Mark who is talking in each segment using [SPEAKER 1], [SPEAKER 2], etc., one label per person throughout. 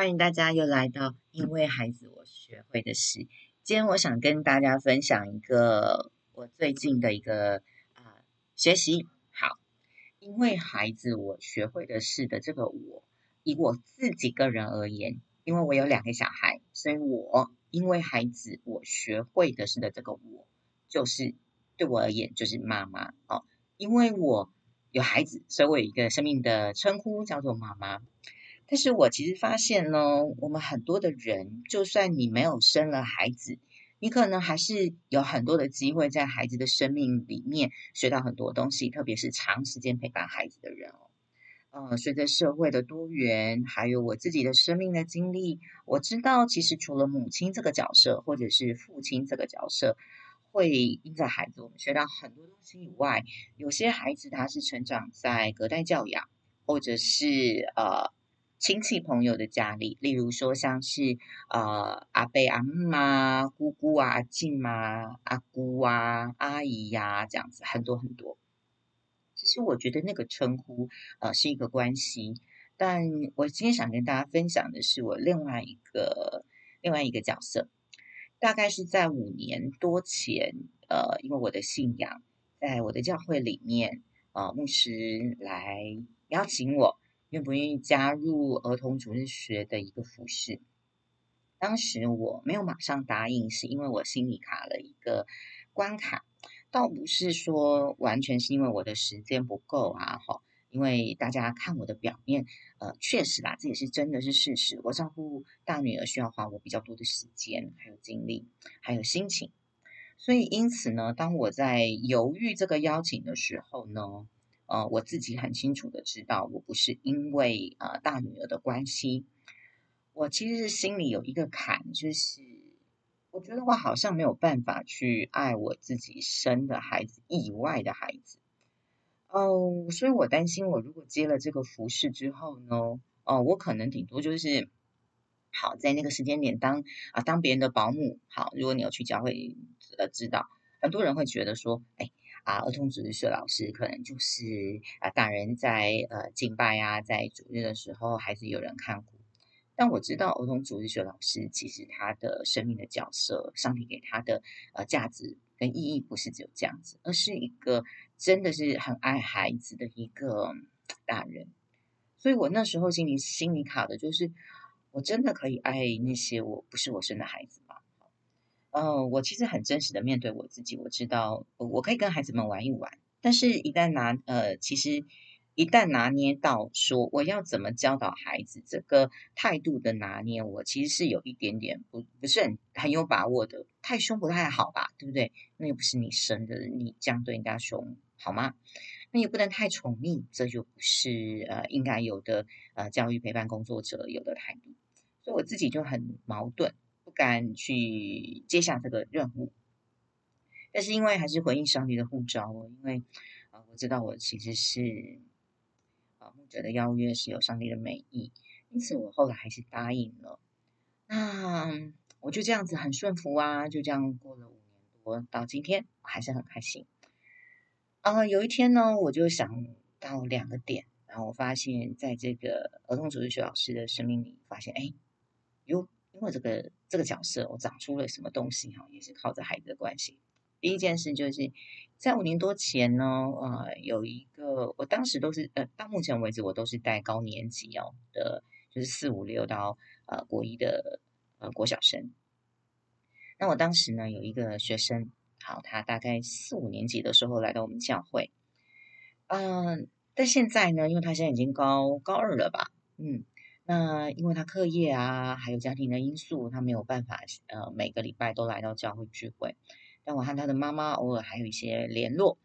[SPEAKER 1] 欢迎大家又来到因为孩子我学会的事。今天我想跟大家分享一个我最近的一个啊学习。好，因为孩子我学会的事的这个我，以我自己个人而言，因为我有两个小孩，所以我因为孩子我学会的事的这个我，就是对我而言就是妈妈哦。因为我有孩子，所以我有一个生命的称呼叫做妈妈。但是我其实发现呢，我们很多的人，就算你没有生了孩子，你可能还是有很多的机会在孩子的生命里面学到很多东西，特别是长时间陪伴孩子的人哦。呃，随着社会的多元，还有我自己的生命的经历，我知道其实除了母亲这个角色，或者是父亲这个角色，会因在孩子我们学到很多东西以外，有些孩子他是成长在隔代教养，或者是呃。亲戚朋友的家里，例如说像是呃阿伯阿妈、姑姑啊、阿静啊、阿姑啊、阿姨呀这样子，很多很多。其实我觉得那个称呼呃是一个关系，但我今天想跟大家分享的是我另外一个另外一个角色，大概是在五年多前，呃，因为我的信仰，在我的教会里面，呃，牧师来邀请我。愿不愿意加入儿童主日学的一个服饰？当时我没有马上答应，是因为我心里卡了一个关卡，倒不是说完全是因为我的时间不够啊，哈，因为大家看我的表面，呃，确实啦，这也是真的是事实。我照顾大女儿需要花我比较多的时间，还有精力，还有心情，所以因此呢，当我在犹豫这个邀请的时候呢。呃，我自己很清楚的知道，我不是因为呃大女儿的关系，我其实是心里有一个坎，就是我觉得我好像没有办法去爱我自己生的孩子以外的孩子，哦，所以我担心我如果接了这个服饰之后呢，哦，我可能顶多就是好在那个时间点当啊当别人的保姆，好，如果你有去教会呃知道，很多人会觉得说，哎。啊，儿童主日学老师可能就是啊，大人在呃敬拜啊，在主日的时候，孩子有人看顾。但我知道，儿童主日学老师其实他的生命的角色，上帝给他的呃价值跟意义，不是只有这样子，而是一个真的是很爱孩子的一个大人。所以我那时候心里心里卡的就是，我真的可以爱那些我不是我生的孩子？呃，我其实很真实的面对我自己，我知道我可以跟孩子们玩一玩，但是一旦拿呃，其实一旦拿捏到说我要怎么教导孩子这个态度的拿捏，我其实是有一点点不不是很很有把握的，太凶不太好吧，对不对？那又不是你生的，你这样对人家凶好吗？那也不能太宠溺，这就不是呃应该有的呃教育陪伴工作者有的态度，所以我自己就很矛盾。不敢去接下这个任务，但是因为还是回应上帝的呼召哦，因为啊，我知道我其实是啊牧者的邀约是有上帝的美意，因此我后来还是答应了。那我就这样子很顺服啊，就这样过了五年多，到今天我还是很开心。啊，有一天呢，我就想到两个点，然后我发现在这个儿童主日学老师的生命里，发现哎，有。因为这个这个角色，我长出了什么东西哈，也是靠着孩子的关系。第一件事就是在五年多前呢，呃，有一个我当时都是呃，到目前为止我都是带高年级哦的，就是四五六到呃国一的呃国小生。那我当时呢有一个学生，好，他大概四五年级的时候来到我们教会，嗯，但现在呢，因为他现在已经高高二了吧，嗯。那因为他课业啊，还有家庭的因素，他没有办法呃每个礼拜都来到教会聚会。但我和他的妈妈偶尔还有一些联络。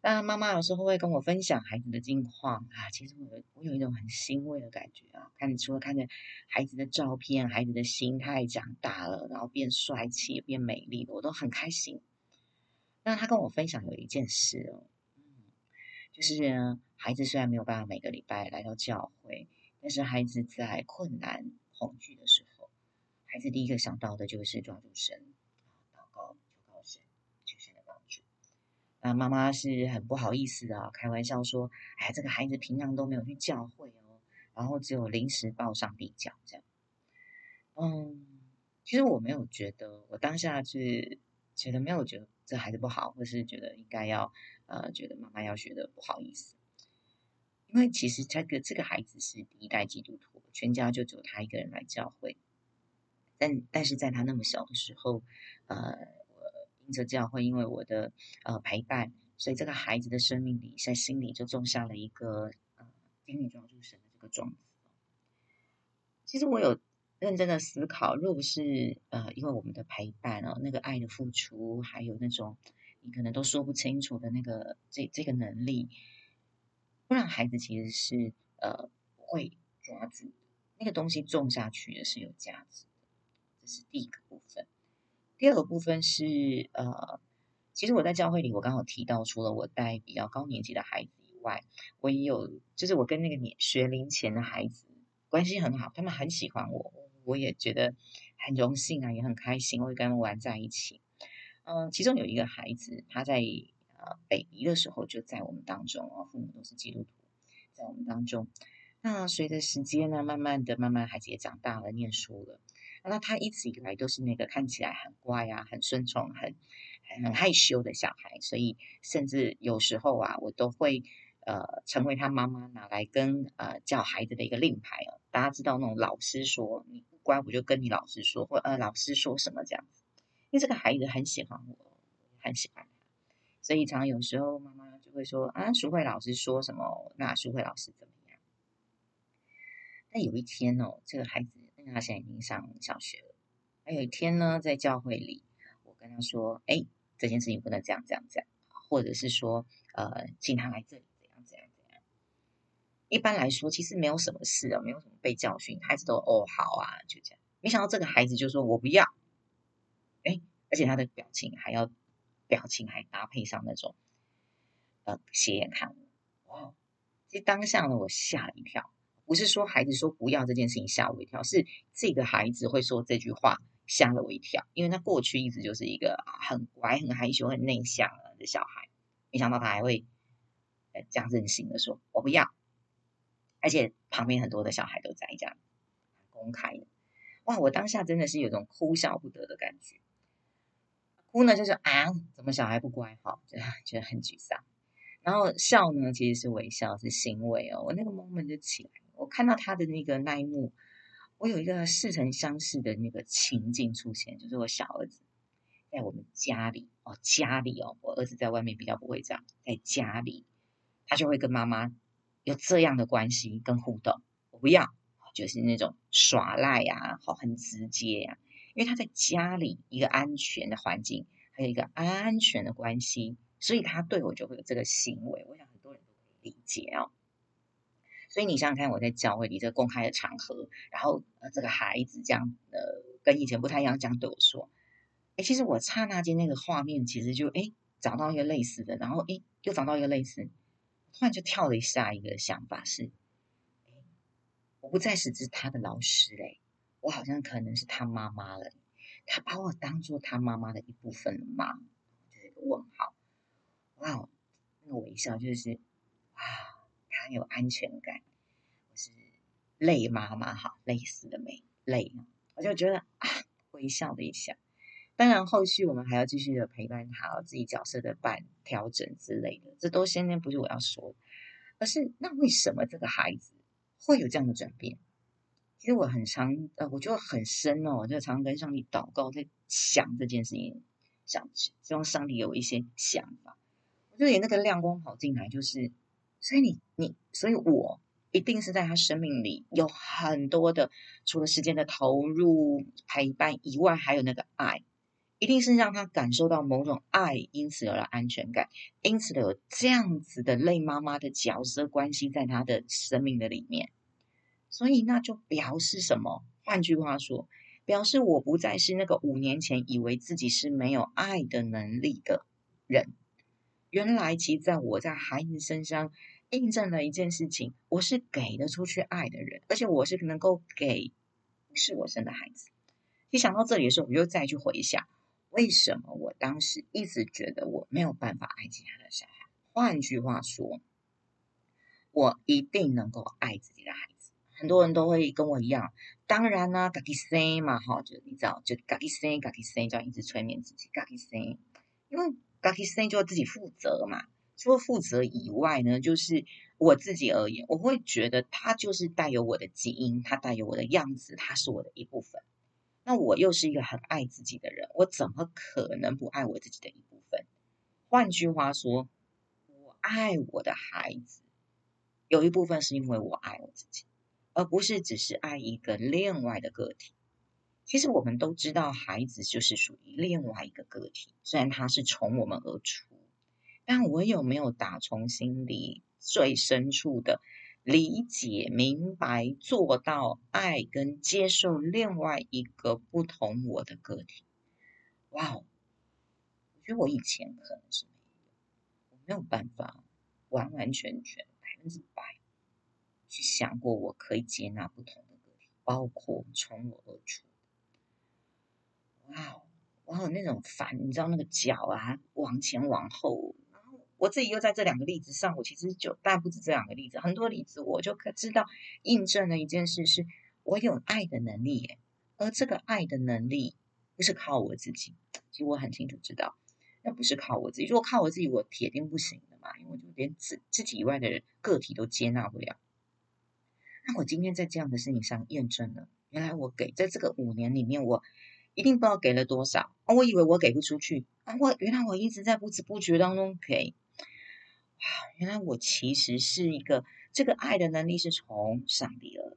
[SPEAKER 1] 那妈妈有时候会跟我分享孩子的近况啊，其实我我有一种很欣慰的感觉啊，看除了看着孩子的照片，孩子的心态长大了，然后变帅气、变美丽，我都很开心。那他跟我分享有一件事哦，嗯，就是孩子虽然没有办法每个礼拜来到教会。但是孩子在困难、恐惧的时候，孩子第一个想到的就是抓住神，祷告求告神，求神的帮助。那妈妈是很不好意思的，开玩笑说：“哎，这个孩子平常都没有去教会哦，然后只有临时抱上帝教这样。”嗯，其实我没有觉得，我当下是觉得没有觉得这孩子不好，或是觉得应该要呃，觉得妈妈要学的不好意思。因为其实这个这个孩子是第一代基督徒，全家就只有他一个人来教会。但但是在他那么小的时候，呃，我因着教会，因为我的呃陪伴，所以这个孩子的生命里，在心里就种下了一个呃天女抓住神的这个种子。其实我有认真的思考，若不是呃因为我们的陪伴哦，那个爱的付出，还有那种你可能都说不清楚的那个这这个能力，不然孩子其实是呃会抓住那个东西种下去的是有价值的，这。是第一个部分，第二个部分是呃，其实我在教会里，我刚好提到，除了我带比较高年级的孩子以外，我也有，就是我跟那个年学龄前的孩子关系很好，他们很喜欢我，我也觉得很荣幸啊，也很开心，我会跟他们玩在一起。嗯，其中有一个孩子，他在呃北离的时候就在我们当中哦，父母都是基督徒，在我们当中。那随着时间呢，慢慢的，慢慢孩子也长大了，念书了。那他一直以来都是那个看起来很乖啊、很顺从、很很害羞的小孩，所以甚至有时候啊，我都会呃成为他妈妈拿来跟呃教孩子的一个令牌哦。大家知道那种老师说你不乖，我就跟你老师说，或呃老师说什么这样子。因为这个孩子很喜欢我，很喜欢，所以常有时候妈妈就会说啊，淑慧老师说什么，那淑慧老师怎么样？但有一天哦，这个孩子。他现在已经上小学了。还有一天呢，在教会里，我跟他说：“哎，这件事情不能这样这样这样，或者是说，呃，请他来这里，怎样怎样怎样。”一般来说，其实没有什么事哦，没有什么被教训，孩子都哦好啊，就这样。没想到这个孩子就说：“我不要。”哎，而且他的表情还要，表情还搭配上那种，呃，斜眼看我。哇！其实当下呢，我吓了一跳。不是说孩子说不要这件事情吓我一跳，是这个孩子会说这句话吓了我一跳，因为他过去一直就是一个很乖、很害羞、很内向的小孩，没想到他还会呃这样任性的说“我不要”，而且旁边很多的小孩都在这样公开的，哇！我当下真的是有种哭笑不得的感觉，哭呢就是啊，怎么小孩不乖哈，就觉得很沮丧，然后笑呢其实是微笑，是欣慰哦，我那个 moment 就起来。我看到他的那个那一幕，我有一个似曾相识的那个情境出现，就是我小儿子在我们家里哦，家里哦，我儿子在外面比较不会这样，在家里他就会跟妈妈有这样的关系跟互动。我不要，就是那种耍赖呀，好很直接呀，因为他在家里一个安全的环境，还有一个安全的关系，所以他对我就会有这个行为。我想很多人都可以理解哦。所以你想想看，我在教会里这个公开的场合，然后呃，这个孩子这样呃，跟以前不太一样，这样对我说，哎，其实我刹那间那个画面，其实就哎找到一个类似的，然后哎又找到一个类似，突然就跳了一下一个想法是，我不再是只他的老师嘞，我好像可能是他妈妈了，他把我当做他妈妈的一部分了吗？就是问号，哇，那个微笑就是啊。很有安全感，我是累妈妈哈，累死了没？累，我就觉得啊，微笑了一下。当然，后续我们还要继续的陪伴他，自己角色的扮调整之类的，这都先天不是我要说的，而是那为什么这个孩子会有这样的转变？其实我很常呃，我就很深哦，我就常跟上帝祷告，在想这件事情，想希望上帝有一些想法。我就连那个亮光跑进来，就是。所以你你，所以我一定是在他生命里有很多的，除了时间的投入陪伴以外，还有那个爱，一定是让他感受到某种爱，因此而来安全感，因此有这样子的类妈妈的角色关系在他的生命的里面。所以那就表示什么？换句话说，表示我不再是那个五年前以为自己是没有爱的能力的人。原来，其实在我在孩子身上。印证了一件事情：我是给得出去爱的人，而且我是能够给是我生的孩子。一想到这里的时候，我又再去回想，为什么我当时一直觉得我没有办法爱其他的小孩？换句话说，我一定能够爱自己的孩子。很多人都会跟我一样，当然呢，嘎叽塞嘛，哈，就你知道，就嘎叽塞，嘎叽塞，这样一直催眠自己，嘎叽塞，因为嘎叽塞就要自己负责嘛。除了负责以外呢，就是我自己而言，我会觉得它就是带有我的基因，它带有我的样子，它是我的一部分。那我又是一个很爱自己的人，我怎么可能不爱我自己的一部分？换句话说，我爱我的孩子，有一部分是因为我爱我自己。而不是只是爱一个另外的个体。其实我们都知道，孩子就是属于另外一个个体。虽然他是从我们而出，但我有没有打从心里最深处的理解、明白、做到爱跟接受另外一个不同我的个体？哇哦！我觉得我以前可能是没有，我没有办法完完全全百分之百。想过，我可以接纳不同的个体，包括从我而出。哇哦，我有那种烦，你知道那个脚啊，往前往后。我自己又在这两个例子上，我其实就但不止这两个例子，很多例子我就可知道印证了一件事：是我有爱的能力。而这个爱的能力不是靠我自己，其实我很清楚知道，那不是靠我自己。如果靠我自己，我铁定不行的嘛，因为我就连自自己以外的人个体都接纳不了。那我今天在这样的事情上验证了，原来我给在这个五年里面，我一定不知道给了多少啊！我以为我给不出去啊！我原来我一直在不知不觉当中给啊！原来我其实是一个这个爱的能力是从上帝而来，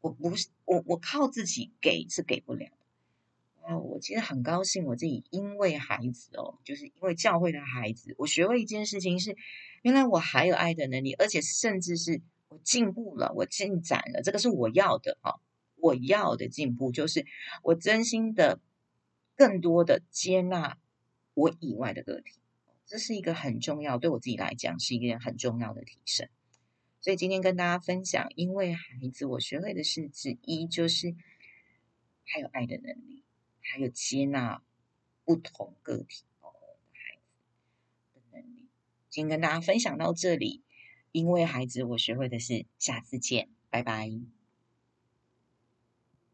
[SPEAKER 1] 我不是我我靠自己给是给不了的啊！我其实很高兴我自己因为孩子哦，就是因为教会的孩子，我学会一件事情是，原来我还有爱的能力，而且甚至是。我进步了，我进展了，这个是我要的啊！我要的进步就是我真心的、更多的接纳我以外的个体，这是一个很重要，对我自己来讲是一个很重要的提升。所以今天跟大家分享，因为孩子，我学会的事之一就是还有爱的能力，还有接纳不同个体哦孩子的能力。今天跟大家分享到这里。因为孩子，我学会的是下次见，拜拜。